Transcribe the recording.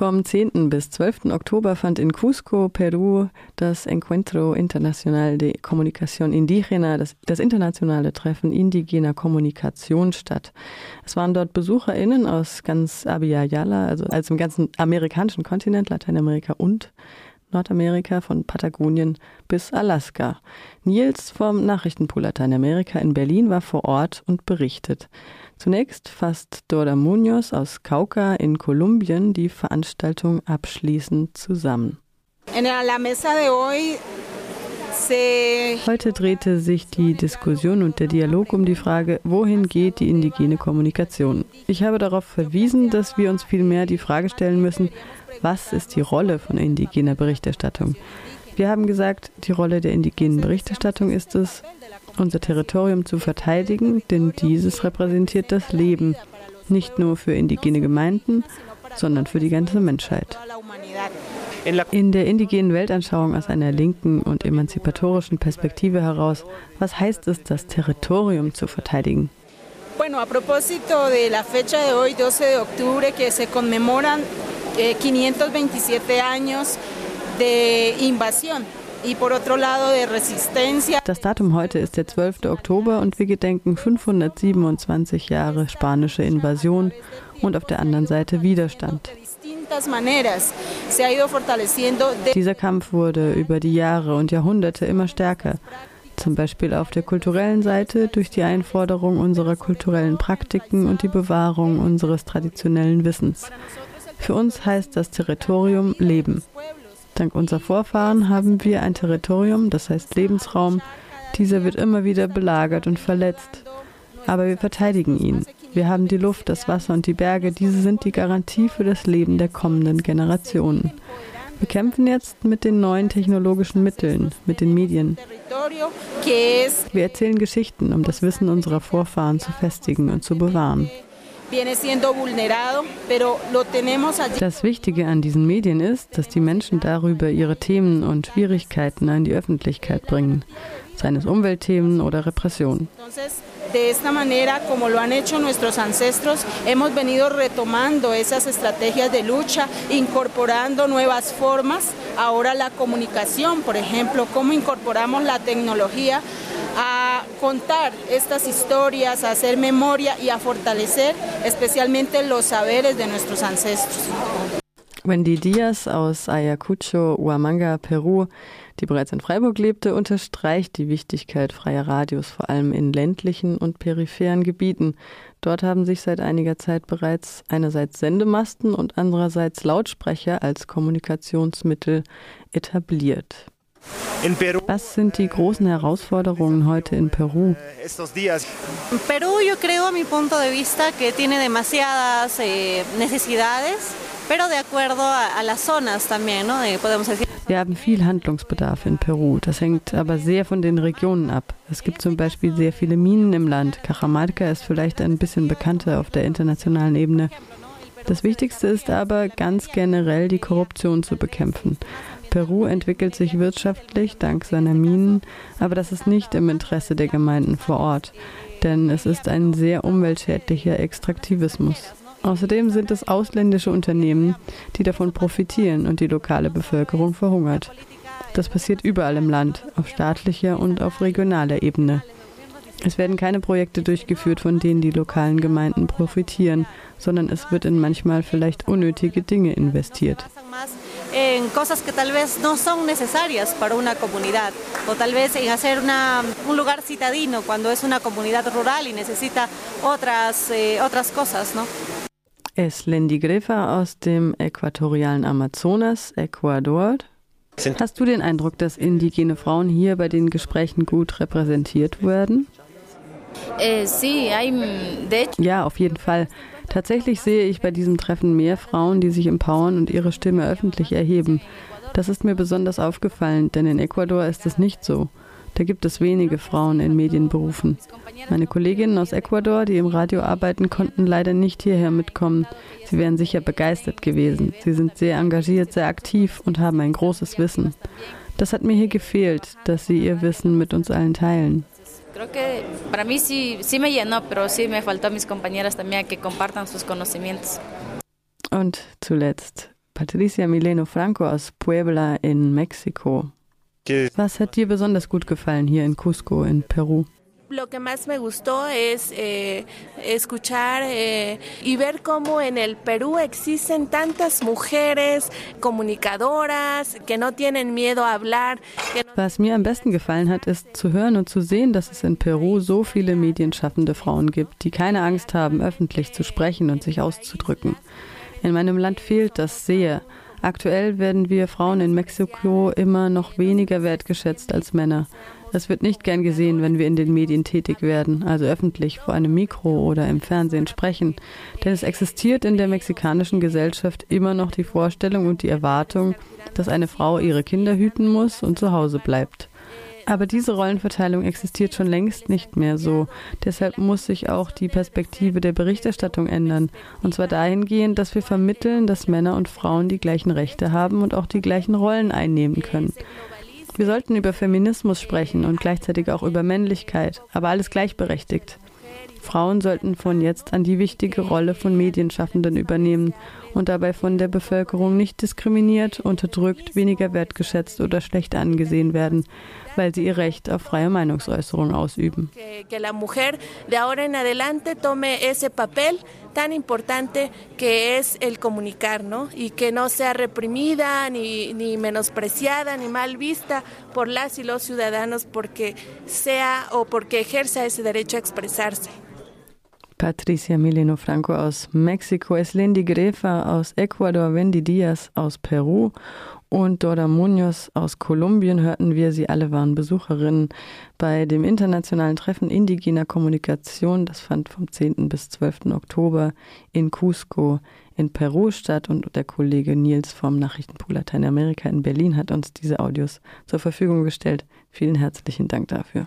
Vom 10. bis 12. Oktober fand in Cusco, Peru, das Encuentro Internacional de Comunicación Indígena, das, das internationale Treffen indigener Kommunikation statt. Es waren dort BesucherInnen aus ganz Abya Yala, also, also im ganzen amerikanischen Kontinent, Lateinamerika und Nordamerika, von Patagonien bis Alaska. Nils vom Nachrichtenpool Lateinamerika in Berlin war vor Ort und berichtet. Zunächst fasst Dora Munoz aus Cauca in Kolumbien die Veranstaltung abschließend zusammen. Heute drehte sich die Diskussion und der Dialog um die Frage, wohin geht die indigene Kommunikation. Ich habe darauf verwiesen, dass wir uns vielmehr die Frage stellen müssen, was ist die Rolle von indigener Berichterstattung? Wir haben gesagt, die Rolle der indigenen Berichterstattung ist es, unser Territorium zu verteidigen, denn dieses repräsentiert das Leben, nicht nur für indigene Gemeinden, sondern für die ganze Menschheit. In der indigenen Weltanschauung aus einer linken und emanzipatorischen Perspektive heraus, was heißt es, das Territorium zu verteidigen? Bueno, a propósito de la fecha de hoy, 12 de octubre, que se conmemoran eh, 527 años de invasión das Datum heute ist der 12. Oktober und wir gedenken 527 Jahre spanische Invasion und auf der anderen Seite Widerstand. Dieser Kampf wurde über die Jahre und Jahrhunderte immer stärker. Zum Beispiel auf der kulturellen Seite durch die Einforderung unserer kulturellen Praktiken und die Bewahrung unseres traditionellen Wissens. Für uns heißt das Territorium Leben. Dank unserer Vorfahren haben wir ein Territorium, das heißt Lebensraum. Dieser wird immer wieder belagert und verletzt. Aber wir verteidigen ihn. Wir haben die Luft, das Wasser und die Berge. Diese sind die Garantie für das Leben der kommenden Generationen. Wir kämpfen jetzt mit den neuen technologischen Mitteln, mit den Medien. Wir erzählen Geschichten, um das Wissen unserer Vorfahren zu festigen und zu bewahren. Das Wichtige an diesen Medien ist, dass die Menschen darüber ihre Themen und Schwierigkeiten an die Öffentlichkeit bringen, seien es Umweltthemen oder Repression. De esta manera, como lo han hecho nuestros ancestros, hemos venido retomando esas estrategias de lucha, incorporando nuevas formas. Ahora la comunicación, por ejemplo, cómo incorporamos la tecnología contar estas historias, a hacer memoria y a fortalecer especialmente los saberes de nuestros ancestros. Wendy Diaz aus Ayacucho, Huamanga, Peru, die bereits in Freiburg lebte, unterstreicht die Wichtigkeit freier Radios, vor allem in ländlichen und peripheren Gebieten. Dort haben sich seit einiger Zeit bereits einerseits Sendemasten und andererseits Lautsprecher als Kommunikationsmittel etabliert. Was sind die großen Herausforderungen heute in Peru? Peru, yo creo, a mi punto de vista, que tiene demasiadas eh, necesidades, pero de acuerdo a, a las zonas también, ¿no? Eh, podemos decir. Wir haben viel Handlungsbedarf in Peru. Das hängt aber sehr von den Regionen ab. Es gibt zum Beispiel sehr viele Minen im Land. Cajamarca ist vielleicht ein bisschen bekannter auf der internationalen Ebene. Das Wichtigste ist aber ganz generell die Korruption zu bekämpfen. Peru entwickelt sich wirtschaftlich dank seiner Minen, aber das ist nicht im Interesse der Gemeinden vor Ort, denn es ist ein sehr umweltschädlicher Extraktivismus. Außerdem sind es ausländische Unternehmen, die davon profitieren und die lokale Bevölkerung verhungert. Das passiert überall im Land, auf staatlicher und auf regionaler Ebene. Es werden keine Projekte durchgeführt, von denen die lokalen Gemeinden profitieren, sondern es wird in manchmal vielleicht unnötige Dinge investiert. En cosas que tal vez no son necesarias para una comunidad o tal vez en hacer una, un lugar citadino cuando es una comunidad rural y necesita otras, eh, otras cosas, ¿no? Es Lendi Grefa aus dem äquatorialen Amazonas, Ecuador. Hast du den Eindruck, dass indigene Frauen hier bei den Gesprächen gut repräsentiert werden? Ja, auf jeden Fall. Tatsächlich sehe ich bei diesem Treffen mehr Frauen, die sich empowern und ihre Stimme öffentlich erheben. Das ist mir besonders aufgefallen, denn in Ecuador ist es nicht so. Da gibt es wenige Frauen in Medienberufen. Meine Kolleginnen aus Ecuador, die im Radio arbeiten, konnten leider nicht hierher mitkommen. Sie wären sicher begeistert gewesen. Sie sind sehr engagiert, sehr aktiv und haben ein großes Wissen. Das hat mir hier gefehlt, dass sie ihr Wissen mit uns allen teilen. Creo que para mí sí, sí me llenó, pero sí me faltó a mis compañeras también que compartan sus conocimientos. Und zuletzt Patricia Mileno Franco aus Puebla in Mexiko. Was hat dir besonders gut gefallen hier in Cusco in Peru? Lo que más me gustó es eh, escuchar eh, y ver cómo en el Perú existen tantas mujeres comunicadoras que no tienen miedo a hablar. Was mir am besten gefallen hat, ist zu hören und zu sehen, dass es in Peru so viele medienschaffende Frauen gibt, die keine Angst haben, öffentlich zu sprechen und sich auszudrücken. In meinem Land fehlt das sehr. Aktuell werden wir Frauen in Mexiko immer noch weniger wertgeschätzt als Männer. Es wird nicht gern gesehen, wenn wir in den Medien tätig werden, also öffentlich vor einem Mikro oder im Fernsehen sprechen. Denn es existiert in der mexikanischen Gesellschaft immer noch die Vorstellung und die Erwartung, dass eine Frau ihre Kinder hüten muss und zu Hause bleibt. Aber diese Rollenverteilung existiert schon längst nicht mehr so. Deshalb muss sich auch die Perspektive der Berichterstattung ändern. Und zwar dahingehend, dass wir vermitteln, dass Männer und Frauen die gleichen Rechte haben und auch die gleichen Rollen einnehmen können. Wir sollten über Feminismus sprechen und gleichzeitig auch über Männlichkeit, aber alles gleichberechtigt. Frauen sollten von jetzt an die wichtige Rolle von Medienschaffenden übernehmen und dabei von der Bevölkerung nicht diskriminiert, unterdrückt, weniger wertgeschätzt oder schlecht angesehen werden, weil sie ihr Recht auf freie Meinungsäußerung ausüben. Tan importante que es el comunicar, ¿no? Y que no sea reprimida, ni, ni menospreciada, ni mal vista por las y los ciudadanos porque sea o porque ejerza ese derecho a expresarse. Patricia Mileno Franco aus Mexiko, Eslendi Grefa aus Ecuador, Wendy Diaz aus Peru und Dora Munoz aus Kolumbien hörten wir. Sie alle waren Besucherinnen bei dem internationalen Treffen indigener Kommunikation. Das fand vom 10. bis 12. Oktober in Cusco in Peru statt und der Kollege Nils vom Nachrichtenpool Lateinamerika in Berlin hat uns diese Audios zur Verfügung gestellt. Vielen herzlichen Dank dafür.